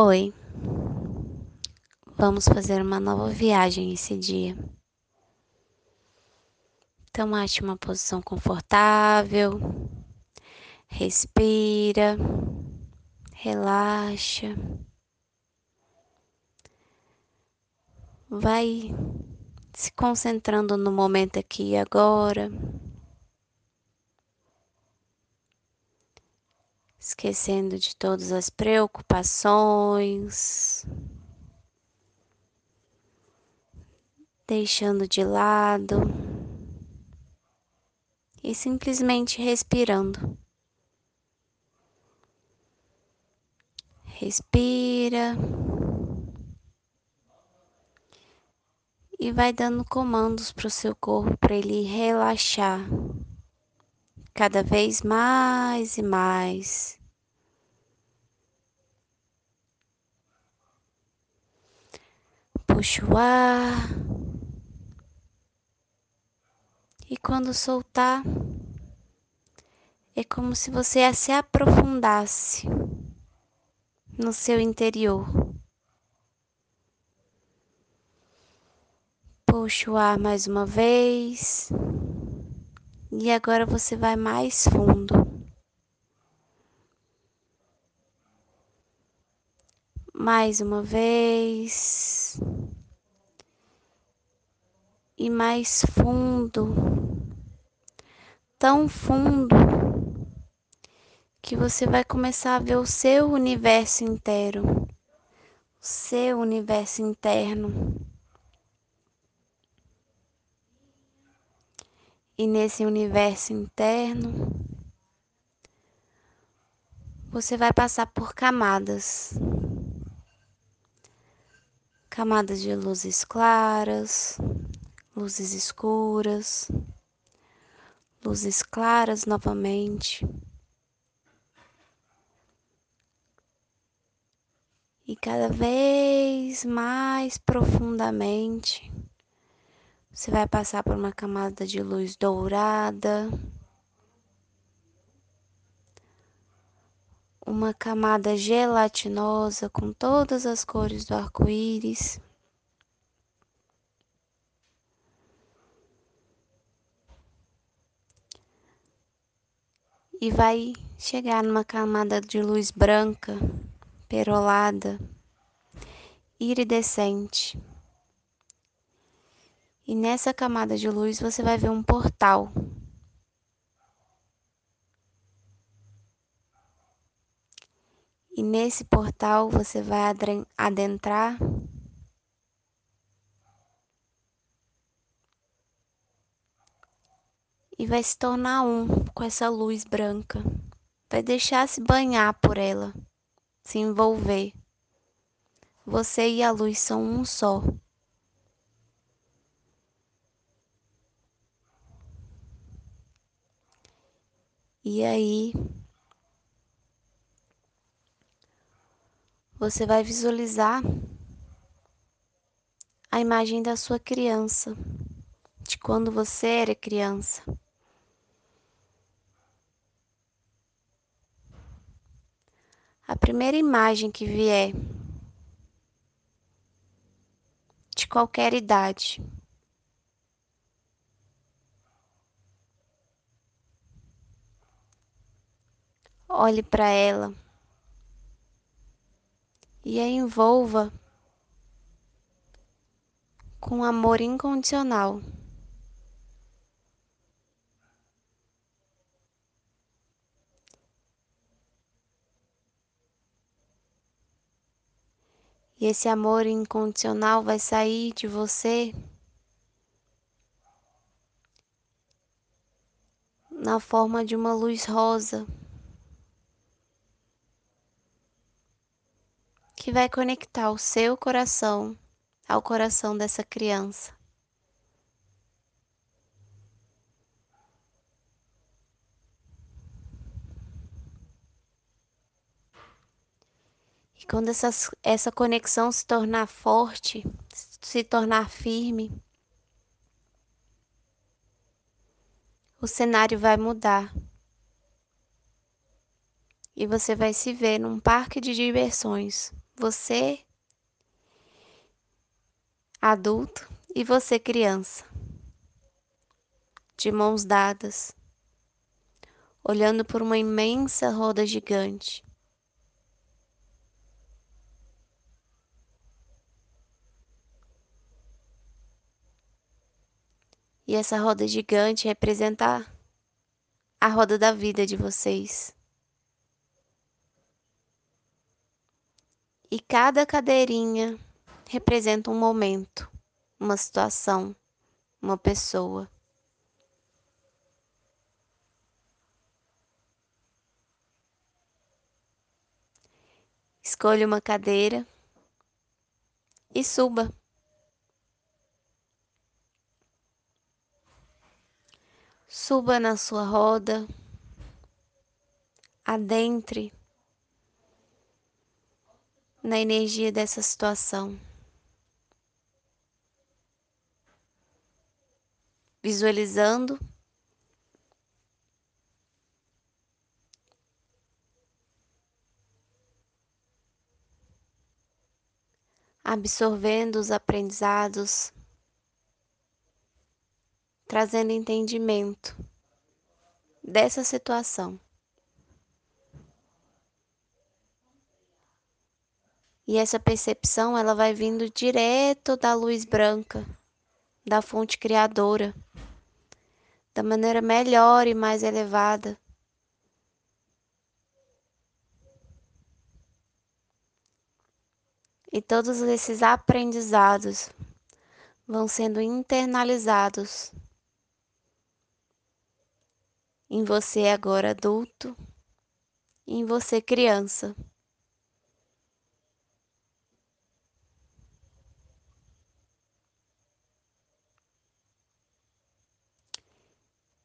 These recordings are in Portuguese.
Oi, vamos fazer uma nova viagem esse dia. Então, ache uma posição confortável, respira, relaxa. Vai se concentrando no momento aqui e agora. Esquecendo de todas as preocupações, deixando de lado e simplesmente respirando. Respira e vai dando comandos para o seu corpo para ele relaxar cada vez mais e mais. Puxa o ar. E quando soltar, é como se você se aprofundasse no seu interior. Puxa o ar mais uma vez. E agora você vai mais fundo. Mais uma vez e mais fundo, tão fundo que você vai começar a ver o seu universo inteiro, o seu universo interno. E nesse universo interno, você vai passar por camadas. Camadas de luzes claras, luzes escuras, luzes claras novamente. E cada vez mais profundamente, você vai passar por uma camada de luz dourada, uma camada gelatinosa com todas as cores do arco-íris. E vai chegar numa camada de luz branca, perolada, iridescente. E nessa camada de luz você vai ver um portal. E nesse portal você vai adentrar e vai se tornar um com essa luz branca. Vai deixar se banhar por ela, se envolver. Você e a luz são um só. E aí, você vai visualizar a imagem da sua criança, de quando você era criança. A primeira imagem que vier, de qualquer idade. Olhe para ela e a envolva com amor incondicional. E esse amor incondicional vai sair de você na forma de uma luz rosa que vai conectar o seu coração ao coração dessa criança. E quando essa, essa conexão se tornar forte, se tornar firme, o cenário vai mudar. E você vai se ver num parque de diversões, Você adulto e você criança, de mãos dadas, olhando por uma imensa roda gigante. E essa roda gigante representa a roda da vida de vocês. E cada cadeirinha representa um momento, uma situação, uma pessoa. Escolha uma cadeira e suba. Suba na sua roda, adentre na energia dessa situação. Visualizando. Absorvendo os aprendizados, trazendo entendimento dessa situação. E essa percepção ela vai vindo direto da luz branca, da fonte criadora, da maneira melhor e mais elevada. E todos esses aprendizados vão sendo internalizados em você agora adulto, em você criança.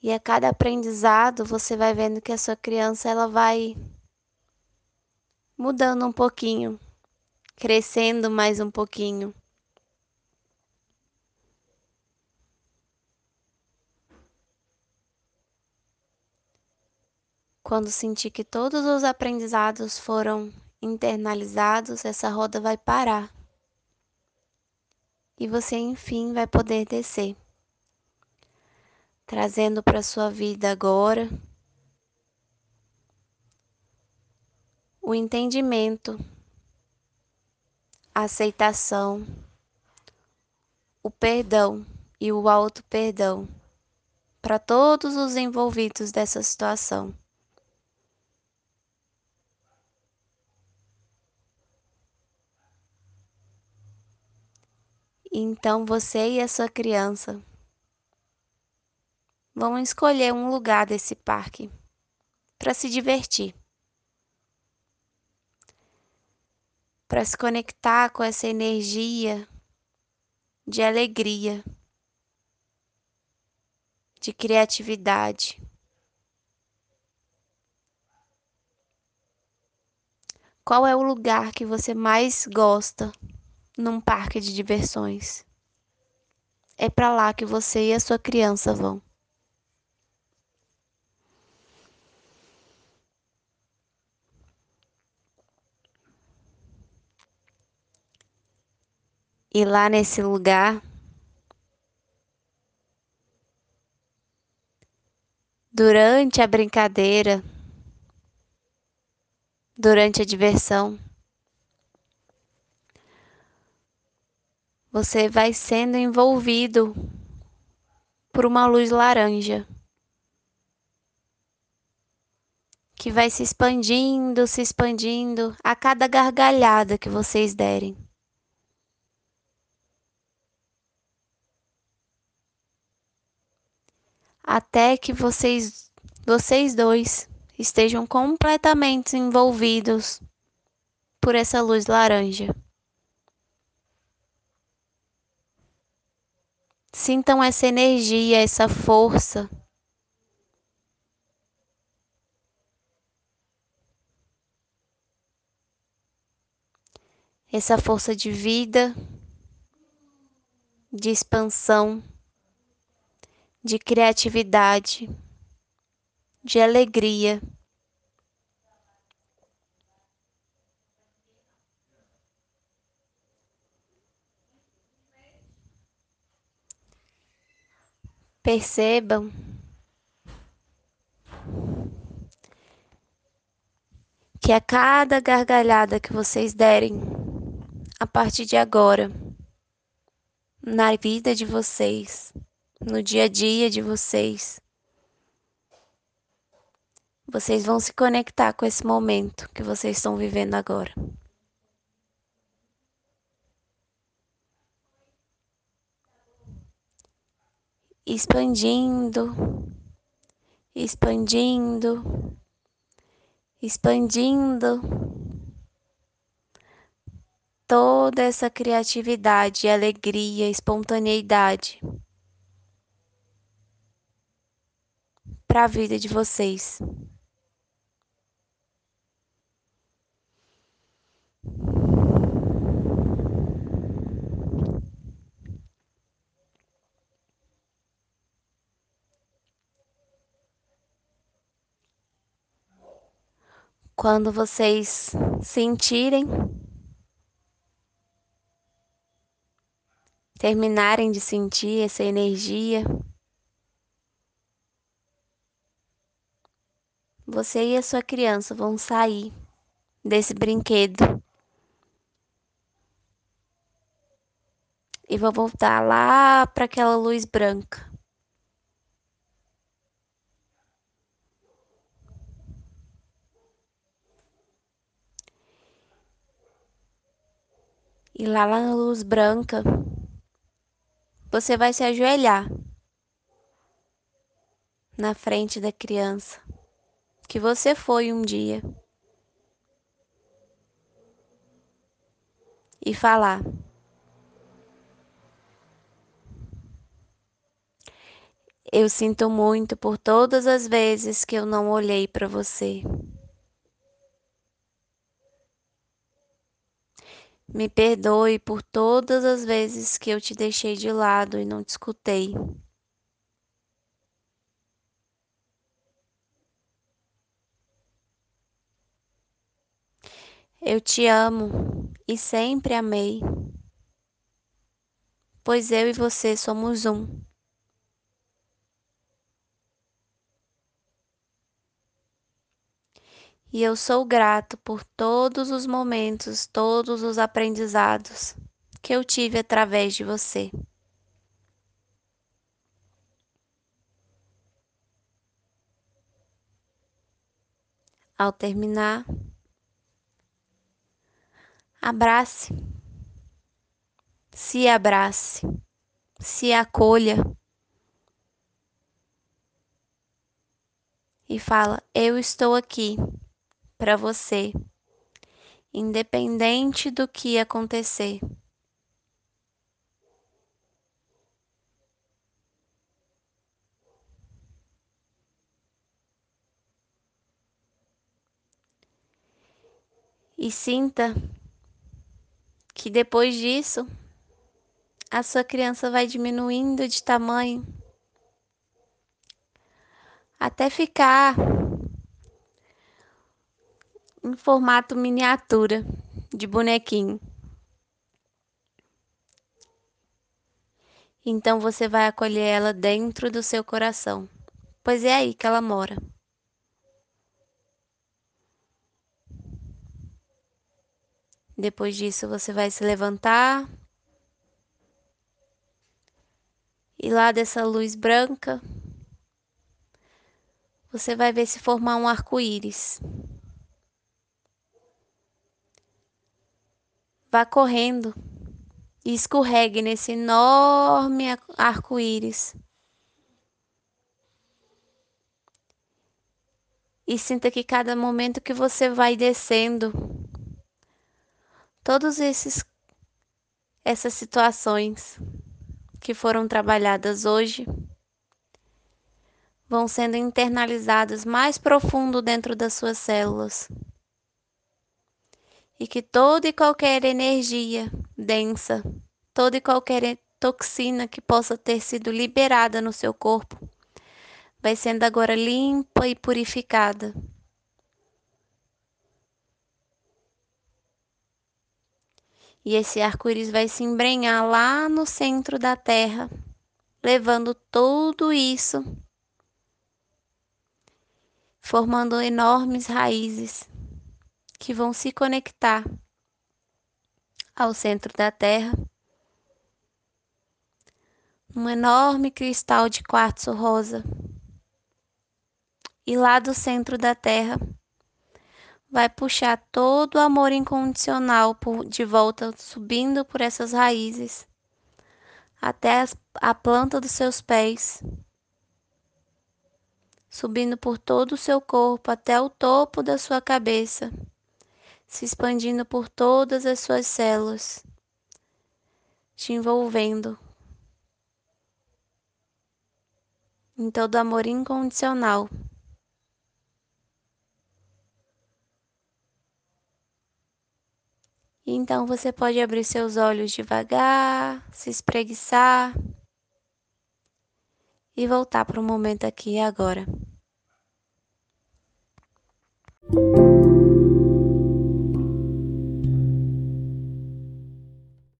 E a cada aprendizado você vai vendo que a sua criança ela vai mudando um pouquinho, crescendo mais um pouquinho. Quando sentir que todos os aprendizados foram internalizados, essa roda vai parar. E você, enfim, vai poder descer, trazendo para sua vida agora o entendimento, a aceitação, o perdão e o auto perdão para todos os envolvidos dessa situação. Então você e a sua criança vão escolher um lugar desse parque para se divertir. Para se conectar com essa energia de alegria, de criatividade. Qual é o lugar que você mais gosta num parque de diversões. É para lá que você e a sua criança vão. E lá nesse lugar, durante a brincadeira, durante a diversão, você vai sendo envolvido por uma luz laranja que vai se expandindo, se expandindo a cada gargalhada que vocês derem. Até que vocês, vocês dois estejam completamente envolvidos por essa luz laranja. Sintam essa energia, essa força. Essa força de vida, de expansão, de criatividade, de alegria. Percebam que a cada gargalhada que vocês derem, a partir de agora, na vida de vocês, no dia a dia de vocês, vocês vão se conectar com esse momento que vocês estão vivendo agora. Expandindo, expandindo, expandindo. Toda essa criatividade, alegria, espontaneidade para a vida de vocês. Quando vocês sentirem, terminarem de sentir essa energia, você e a sua criança vão sair desse brinquedo e vão voltar lá para aquela luz branca. E lá na luz branca, você vai se ajoelhar na frente da criança que você foi um dia e falar: Eu sinto muito por todas as vezes que eu não olhei para você. Me perdoe por todas as vezes que eu te deixei de lado e não te escutei. Eu te amo e sempre amei, pois eu e você somos um. E eu sou grato por todos os momentos, todos os aprendizados que eu tive através de você. Ao terminar, abrace, se abrace, se acolha e fala: Eu estou aqui para você, independente do que acontecer. E sinta que depois disso a sua criança vai diminuindo de tamanho até ficar em formato miniatura de bonequinho. Então você vai acolher ela dentro do seu coração, pois é aí que ela mora. Depois disso, você vai se levantar e lá dessa luz branca, você vai ver se formar um arco-íris. Vá correndo e escorregue nesse enorme arco-íris. E sinta que cada momento que você vai descendo, todos esses essas situações que foram trabalhadas hoje vão sendo internalizadas mais profundo dentro das suas células e que toda e qualquer energia densa, toda e qualquer toxina que possa ter sido liberada no seu corpo, vai sendo agora limpa e purificada. E esse arco-íris vai se embrenhar lá no centro da Terra, levando tudo isso, formando enormes raízes que vão se conectar ao centro da Terra, um enorme cristal de quartzo rosa. E lá do centro da Terra vai puxar todo o amor incondicional por, de volta, subindo por essas raízes até as, a planta dos seus pés, subindo por todo o seu corpo até o topo da sua cabeça, se expandindo por todas as suas células, te envolvendo em todo amor incondicional. Então você pode abrir seus olhos devagar, se espreguiçar e voltar para o momento aqui e agora.